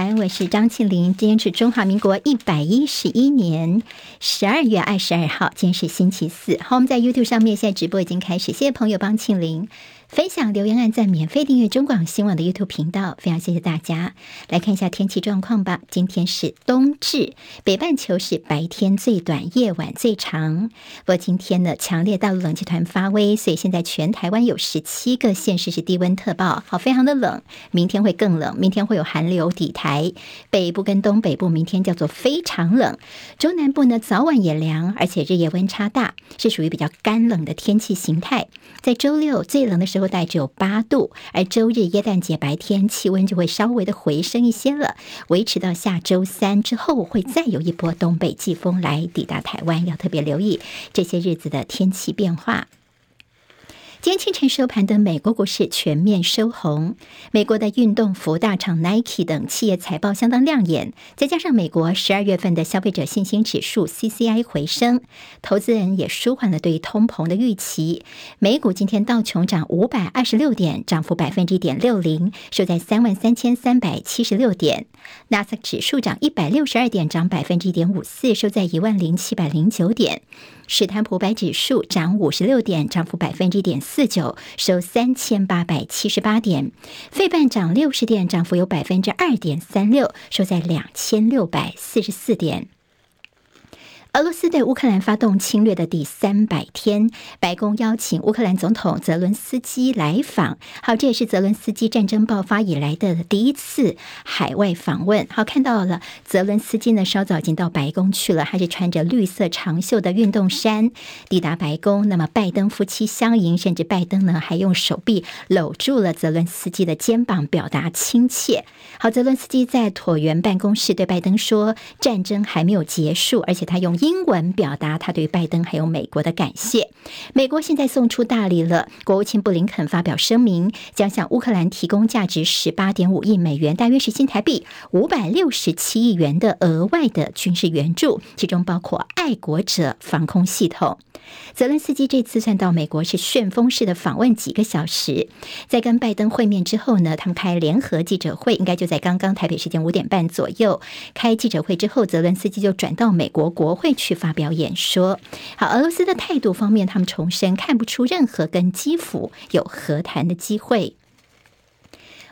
来，我是张庆林。今天是中华民国一百一十一年十二月二十二号，今天是星期四。好，我们在 YouTube 上面现在直播已经开始，谢谢朋友帮庆林。分享留言、按赞、免费订阅中广新闻网的 YouTube 频道，非常谢谢大家。来看一下天气状况吧。今天是冬至，北半球是白天最短、夜晚最长。不过今天呢，强烈大陆冷气团发威，所以现在全台湾有十七个县市是低温特报，好，非常的冷。明天会更冷，明天会有寒流抵台。北部跟东北部明天叫做非常冷，中南部呢早晚也凉，而且日夜温差大，是属于比较干冷的天气形态。在周六最冷的时候，大概只有八度，而周日耶诞节白天气温就会稍微的回升一些了，维持到下周三之后，会再有一波东北季风来抵达台湾，要特别留意这些日子的天气变化。今天清晨收盘的美国股市全面收红，美国的运动服大厂 Nike 等企业财报相当亮眼，再加上美国十二月份的消费者信心指数 CCI 回升，投资人也舒缓了对通膨的预期。美股今天道琼涨五百二十六点，涨幅百分之一点六零，收在三万三千三百七十六点。纳斯达克指数涨一百六十二点，涨百分之一点五四，收在一万零七百零九点。史坦普百指数涨五十六点，涨幅百分之一点四九，收三千八百七十八点。费半涨六十点，涨幅有百分之二点三六，收在两千六百四十四点。俄罗斯对乌克兰发动侵略的第三百天，白宫邀请乌克兰总统泽伦斯基来访。好，这也是泽伦斯基战争爆发以来的第一次海外访问。好，看到了泽伦斯基呢，稍早已经到白宫去了，还是穿着绿色长袖的运动衫抵达白宫。那么拜登夫妻相迎，甚至拜登呢还用手臂搂住了泽伦斯基的肩膀，表达亲切。好，泽伦斯基在椭圆办公室对拜登说：“战争还没有结束，而且他用。”英文表达他对拜登还有美国的感谢。美国现在送出大礼了，国务卿布林肯发表声明，将向乌克兰提供价值十八点五亿美元（大约是新台币五百六十七亿元）的额外的军事援助，其中包括爱国者防空系统。泽伦斯基这次算到美国是旋风式的访问几个小时，在跟拜登会面之后呢，他们开联合记者会，应该就在刚刚台北时间五点半左右开记者会之后，泽伦斯基就转到美国国会去发表演说。好，俄罗斯的态度方面，他们重申看不出任何跟基辅有和谈的机会。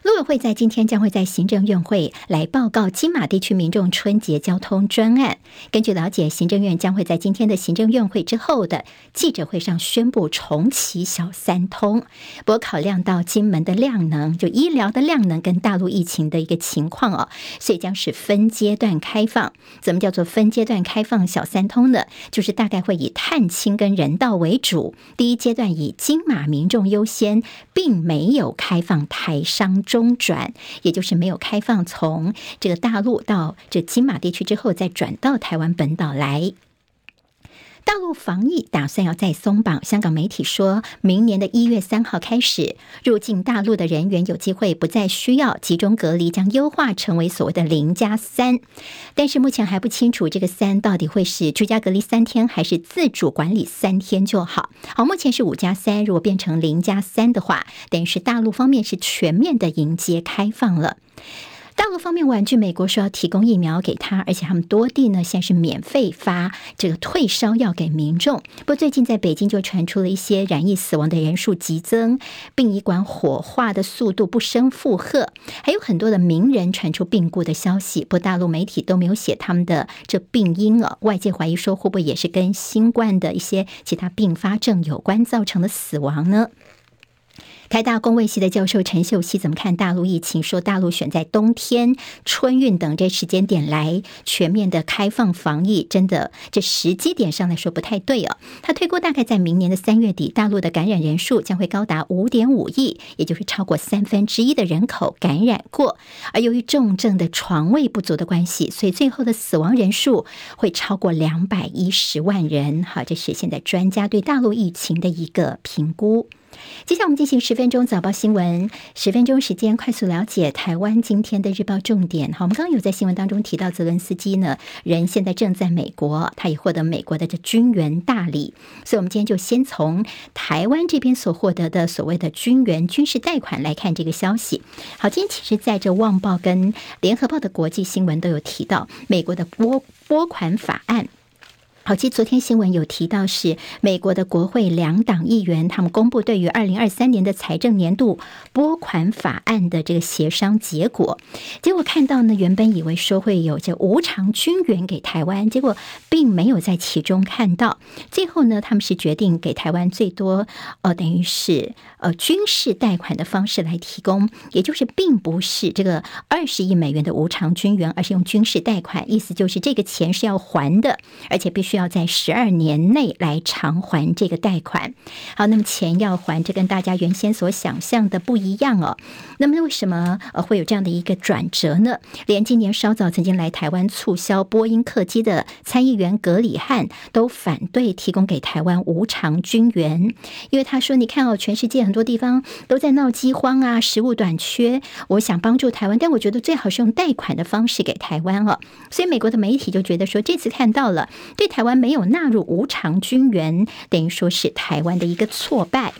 陆委会在今天将会在行政院会来报告金马地区民众春节交通专案。根据了解，行政院将会在今天的行政院会之后的记者会上宣布重启小三通。不过，考量到金门的量能，就医疗的量能跟大陆疫情的一个情况哦，所以将是分阶段开放。怎么叫做分阶段开放小三通呢？就是大概会以探亲跟人道为主，第一阶段以金马民众优先，并没有开放台商中。中转，也就是没有开放从这个大陆到这金马地区之后，再转到台湾本岛来。大陆防疫打算要再松绑，香港媒体说明年的一月三号开始，入境大陆的人员有机会不再需要集中隔离，将优化成为所谓的零加三。但是目前还不清楚这个三到底会是居家隔离三天，还是自主管理三天就好。好，目前是五加三，如果变成零加三的话，等于是大陆方面是全面的迎接开放了。大陆方面婉拒美国说要提供疫苗给他，而且他们多地呢现在是免费发这个退烧药给民众。不过最近在北京就传出了一些染疫死亡的人数急增，殡仪馆火化的速度不胜负荷，还有很多的名人传出病故的消息。不过大陆媒体都没有写他们的这病因啊，外界怀疑说会不会也是跟新冠的一些其他并发症有关造成的死亡呢？台大公卫系的教授陈秀熙怎么看大陆疫情？说大陆选在冬天、春运等这时间点来全面的开放防疫，真的这时机点上来说不太对哦。他推估大概在明年的三月底，大陆的感染人数将会高达五点五亿，也就是超过三分之一的人口感染过。而由于重症的床位不足的关系，所以最后的死亡人数会超过两百一十万人。好，这是现在专家对大陆疫情的一个评估。接下来我们进行十分钟早报新闻，十分钟时间快速了解台湾今天的日报重点。好，我们刚刚有在新闻当中提到泽伦斯基呢，人现在正在美国，他也获得美国的这军援大礼，所以我们今天就先从台湾这边所获得的所谓的军援军事贷款来看这个消息。好，今天其实在这《旺报》跟《联合报》的国际新闻都有提到美国的拨拨款法案。好，其实昨天新闻有提到，是美国的国会两党议员他们公布对于二零二三年的财政年度拨款法案的这个协商结果。结果看到呢，原本以为说会有这无偿军援给台湾，结果并没有在其中看到。最后呢，他们是决定给台湾最多，呃，等于是呃军事贷款的方式来提供，也就是并不是这个二十亿美元的无偿军援，而是用军事贷款，意思就是这个钱是要还的，而且必须。要在十二年内来偿还这个贷款。好，那么钱要还，这跟大家原先所想象的不一样哦。那么为什么呃会有这样的一个转折呢？连今年稍早曾经来台湾促销波音客机的参议员格里汉都反对提供给台湾无偿军援，因为他说：“你看哦，全世界很多地方都在闹饥荒啊，食物短缺。我想帮助台湾，但我觉得最好是用贷款的方式给台湾哦。”所以美国的媒体就觉得说，这次看到了对台湾。没有纳入无偿军援，等于说是台湾的一个挫败。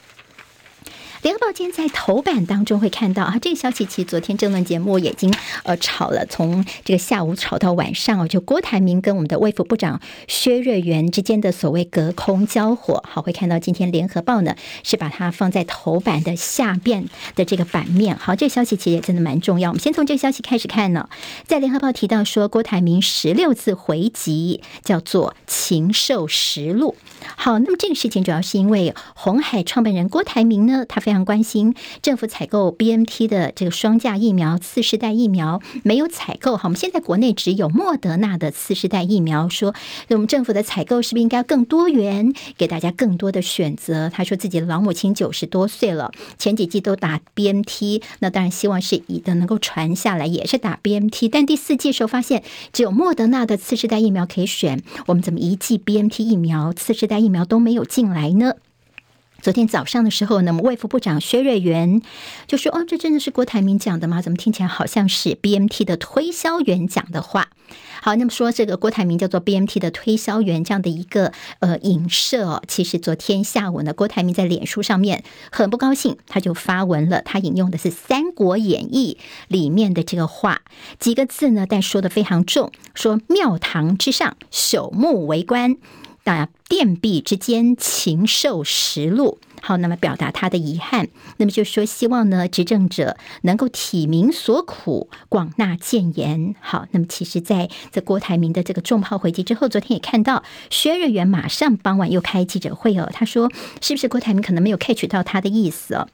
联合报今天在头版当中会看到啊，这个消息其实昨天政论节目也已经呃吵了，从这个下午吵到晚上哦，就郭台铭跟我们的卫福部长薛瑞元之间的所谓隔空交火。好，会看到今天联合报呢是把它放在头版的下边的这个版面。好，这个消息其实也真的蛮重要。我们先从这个消息开始看呢，在联合报提到说郭台铭十六字回击叫做“禽兽食禄”。好，那么这个事情主要是因为红海创办人郭台铭呢，他。非常关心政府采购 BNT 的这个双价疫苗，次世代疫苗没有采购。哈，我们现在国内只有莫德纳的次世代疫苗。说，我们政府的采购是不是应该更多元，给大家更多的选择？他说自己的老母亲九十多岁了，前几季都打 BNT，那当然希望是以的能够传下来，也是打 BNT。但第四剂时候发现只有莫德纳的次世代疫苗可以选，我们怎么一剂 BNT 疫苗次世代疫苗都没有进来呢？昨天早上的时候，那么卫副部长薛瑞元就说：“哦，这真的是郭台铭讲的吗？怎么听起来好像是 BMT 的推销员讲的话？”好，那么说这个郭台铭叫做 BMT 的推销员这样的一个呃影射哦，其实昨天下午呢，郭台铭在脸书上面很不高兴，他就发文了，他引用的是《三国演义》里面的这个话几个字呢，但说的非常重，说庙堂之上朽木为官。那殿壁之间，禽兽食禄。好，那么表达他的遗憾，那么就说希望呢，执政者能够体民所苦，广纳谏言。好，那么其实在这郭台铭的这个重炮回击之后，昨天也看到薛瑞元马上傍晚又开记者会哦，他说是不是郭台铭可能没有 catch 到他的意思哦？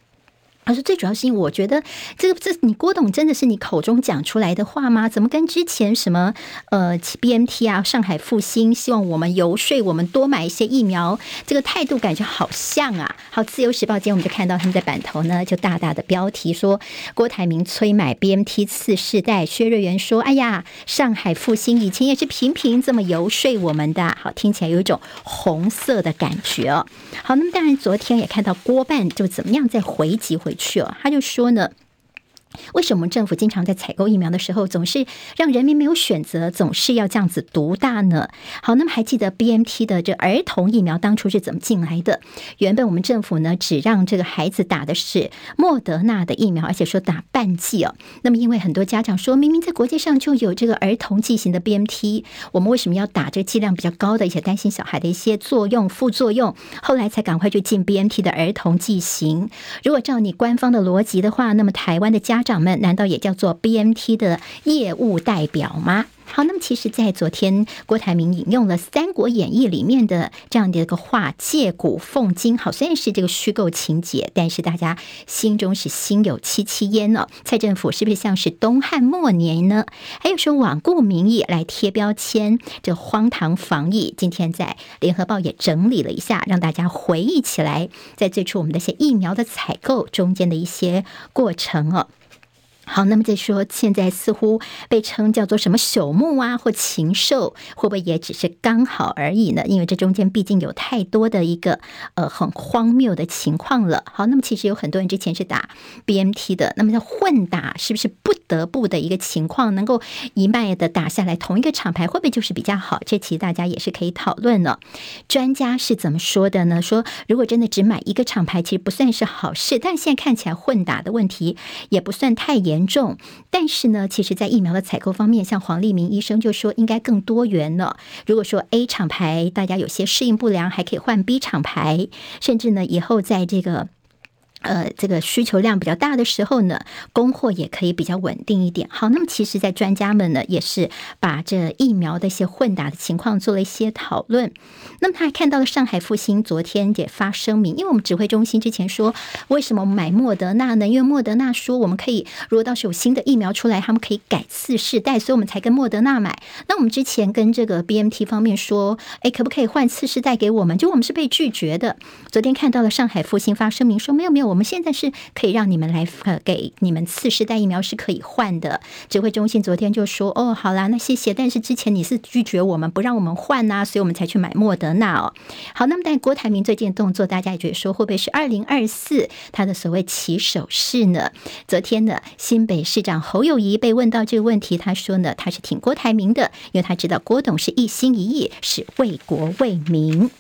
他说：“最主要是因为我觉得这个这你郭董真的是你口中讲出来的话吗？怎么跟之前什么呃 BMT 啊、上海复兴希望我们游说我们多买一些疫苗，这个态度感觉好像啊。”好，自由时报今天我们就看到他们在版头呢，就大大的标题说郭台铭催买 BMT 次世代，薛瑞元说：“哎呀，上海复兴以前也是频频这么游说我们的。”好，听起来有一种红色的感觉哦。好，那么当然昨天也看到郭办就怎么样在回击回。去了，他就说呢。为什么政府经常在采购疫苗的时候，总是让人民没有选择，总是要这样子独大呢？好，那么还记得 BNT 的这儿童疫苗当初是怎么进来的？原本我们政府呢，只让这个孩子打的是莫德纳的疫苗，而且说打半剂哦。那么因为很多家长说明明在国际上就有这个儿童剂型的 BNT，我们为什么要打这个剂量比较高的，而且担心小孩的一些作用、副作用？后来才赶快就进 BNT 的儿童剂型。如果照你官方的逻辑的话，那么台湾的家长们难道也叫做 BNT 的业务代表吗？好，那么其实，在昨天，郭台铭引用了《三国演义》里面的这样的一个话，借古讽今。好，虽然是这个虚构情节，但是大家心中是心有戚戚焉呢。蔡政府是不是像是东汉末年呢？还有说罔顾民意来贴标签，这荒唐防疫。今天在联合报也整理了一下，让大家回忆起来，在最初我们的些疫苗的采购中间的一些过程哦。好，那么再说，现在似乎被称叫做什么朽木啊，或禽兽，会不会也只是刚好而已呢？因为这中间毕竟有太多的一个呃很荒谬的情况了。好，那么其实有很多人之前是打 BMT 的，那么在混打是不是不得不的一个情况，能够一脉的打下来，同一个厂牌会不会就是比较好？这其实大家也是可以讨论的。专家是怎么说的呢？说如果真的只买一个厂牌，其实不算是好事，但现在看起来混打的问题也不算太严。严重，但是呢，其实，在疫苗的采购方面，像黄立明医生就说，应该更多元了。如果说 A 厂牌大家有些适应不良，还可以换 B 厂牌，甚至呢，以后在这个。呃，这个需求量比较大的时候呢，供货也可以比较稳定一点。好，那么其实，在专家们呢，也是把这疫苗的一些混打的情况做了一些讨论。那么他还看到了上海复星昨天也发声明，因为我们指挥中心之前说，为什么买莫德纳呢？因为莫德纳说我们可以，如果到时候有新的疫苗出来，他们可以改次世代，所以我们才跟莫德纳买。那我们之前跟这个 BMT 方面说，哎，可不可以换次世代给我们？就我们是被拒绝的。昨天看到了上海复星发声明说，没有没有。我们现在是可以让你们来呃给你们次世代疫苗是可以换的。指挥中心昨天就说哦，好啦，那谢谢。但是之前你是拒绝我们不让我们换呐，所以我们才去买莫德纳哦。好，那么但郭台铭最近的动作，大家也觉得说会不会是二零二四他的所谓起手式呢？昨天呢，新北市长侯友谊被问到这个问题，他说呢，他是挺郭台铭的，因为他知道郭董是一心一意是为国为民。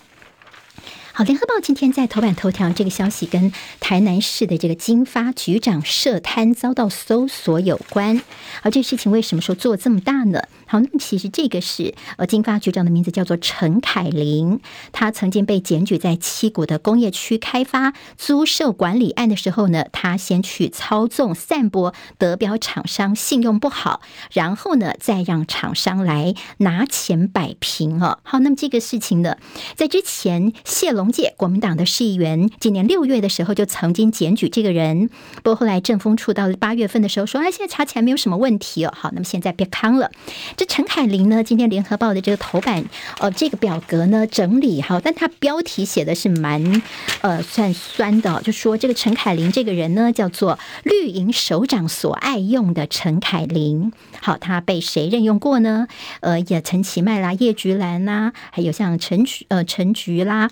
好，联合报今天在头版头条这个消息跟台南市的这个金发局长涉贪遭到搜索有关。而这事情为什么说做这么大呢？好，那么其实这个是呃，金发局长的名字叫做陈凯琳，他曾经被检举在七股的工业区开发租售管理案的时候呢，他先去操纵散播德标厂商信用不好，然后呢再让厂商来拿钱摆平哦。好，那么这个事情呢，在之前谢龙。届国民党的市议员，今年六月的时候就曾经检举这个人，不过后来政风处到了八月份的时候说，哎，现在查起来没有什么问题哦。好，那么现在别康了。这陈凯琳呢，今天联合报的这个头版，呃，这个表格呢整理好，但他标题写的是蛮呃算酸的，就说这个陈凯琳这个人呢叫做绿营首长所爱用的陈凯琳。好，他被谁任用过呢？呃，也陈其迈啦、叶菊兰啦，还有像陈菊呃陈菊啦。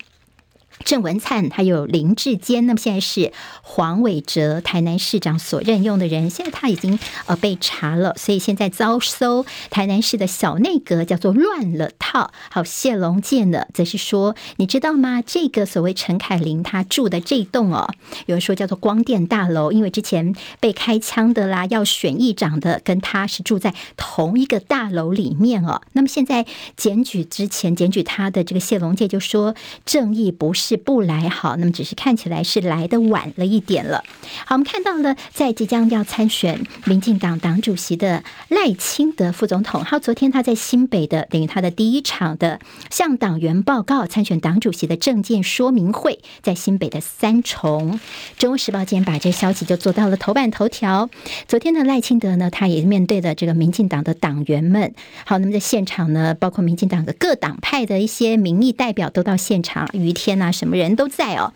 郑文灿还有林志坚，那么现在是黄伟哲台南市长所任用的人，现在他已经呃被查了，所以现在遭搜台南市的小内阁叫做乱了套。好，谢龙介呢则是说，你知道吗？这个所谓陈凯琳他住的这栋哦，有人说叫做光电大楼，因为之前被开枪的啦，要选议长的跟他是住在同一个大楼里面哦。那么现在检举之前检举他的这个谢龙介就说，正义不是。是不来好，那么只是看起来是来的晚了一点了。好，我们看到了在即将要参选民进党党主席的赖清德副总统，好，昨天他在新北的等于他的第一场的向党员报告参选党主席的政见说明会，在新北的三重。中国时报今天把这消息就做到了头版头条。昨天的赖清德呢，他也面对的这个民进党的党员们。好，那么在现场呢，包括民进党的各党派的一些民意代表都到现场，于天啊。什么人都在哦。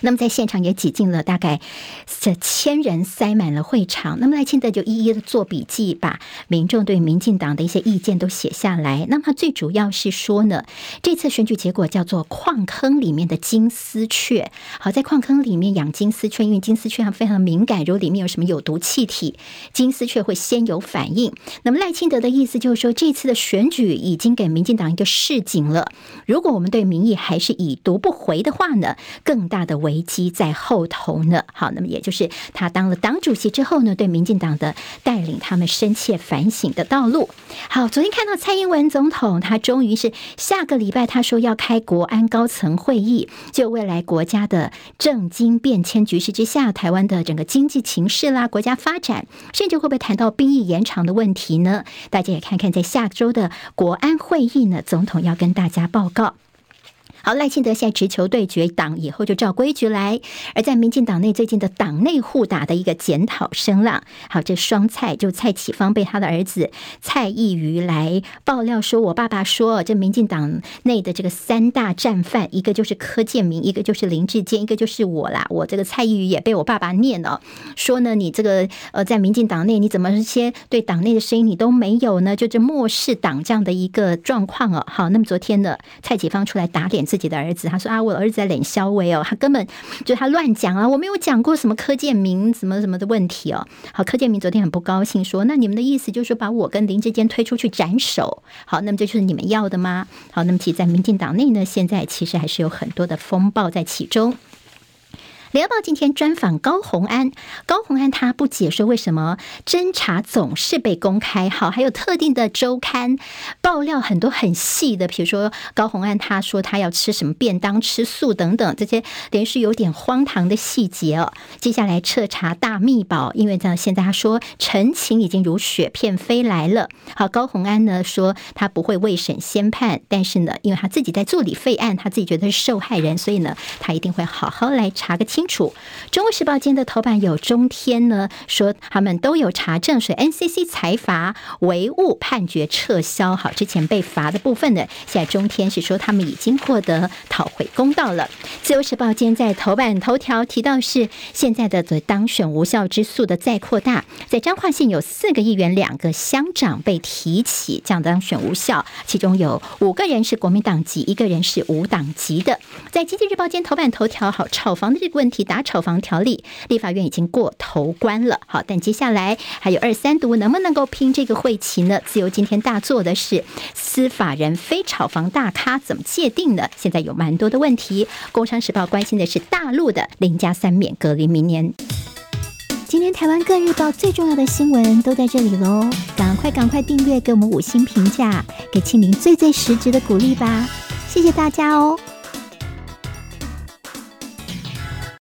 那么在现场也挤进了大概这千人，塞满了会场。那么赖清德就一一的做笔记，把民众对民进党的一些意见都写下来。那么最主要是说呢，这次选举结果叫做矿坑里面的金丝雀。好，在矿坑里面养金丝雀，因为金丝雀它非常敏感，如果里面有什么有毒气体，金丝雀会先有反应。那么赖清德的意思就是说，这次的选举已经给民进党一个示警了。如果我们对民意还是已读不回的话呢，更大的危危机在后头呢。好，那么也就是他当了党主席之后呢，对民进党的带领他们深切反省的道路。好，昨天看到蔡英文总统，他终于是下个礼拜他说要开国安高层会议，就未来国家的政经变迁局势之下，台湾的整个经济情势啦，国家发展，甚至会不会谈到兵役延长的问题呢？大家也看看，在下周的国安会议呢，总统要跟大家报告。好，赖清德现在直球对决，党以后就照规矩来。而在民进党内最近的党内互打的一个检讨声浪，好，这双蔡就蔡启芳被他的儿子蔡易余来爆料说，我爸爸说，这民进党内的这个三大战犯，一个就是柯建明，一个就是林志坚，一个就是我啦。我这个蔡易余也被我爸爸念了，说呢，你这个呃，在民进党内你怎么这些对党内的声音你都没有呢？就这漠视党这样的一个状况哦。好，那么昨天呢，蔡启芳出来打脸自己的儿子，他说啊，我儿子在脸肖威哦，他根本就他乱讲啊，我没有讲过什么柯建明什么什么的问题哦。好，柯建明昨天很不高兴说，那你们的意思就是说把我跟林志坚推出去斩首？好，那么这就是你们要的吗？好，那么其实在民进党内呢，现在其实还是有很多的风暴在其中。联合报今天专访高虹安，高虹安他不解说为什么侦查总是被公开，好，还有特定的周刊爆料很多很细的，比如说高虹安他说他要吃什么便当、吃素等等这些连续有点荒唐的细节哦。接下来彻查大秘宝，因为呢现在他说陈情已经如雪片飞来了。好，高虹安呢说他不会未审先判，但是呢因为他自己在做理费案，他自己觉得是受害人，所以呢他一定会好好来查个清。清楚，《中国时报》今天的头版有中天呢，说他们都有查证，所以 NCC 裁罚违误判决撤销。好，之前被罚的部分呢，现在中天是说他们已经获得讨回公道了。《自由时报》今天在头版头条提到是现在的当选无效之诉的再扩大，在彰化县有四个议员、两个乡长被提起，这样当选无效，其中有五个人是国民党籍，一个人是无党籍的。在《经济日报》间头版头条，好，炒房的这个问题。提打炒房条例，立法院已经过头关了。好，但接下来还有二三读，能不能够拼这个会期呢？自由今天大做的是司法人非炒房大咖怎么界定呢？现在有蛮多的问题。工商时报关心的是大陆的零加三免隔离明年。今天台湾各日报最重要的新闻都在这里喽，赶快赶快订阅，给我们五星评价，给庆玲最最实质的鼓励吧。谢谢大家哦。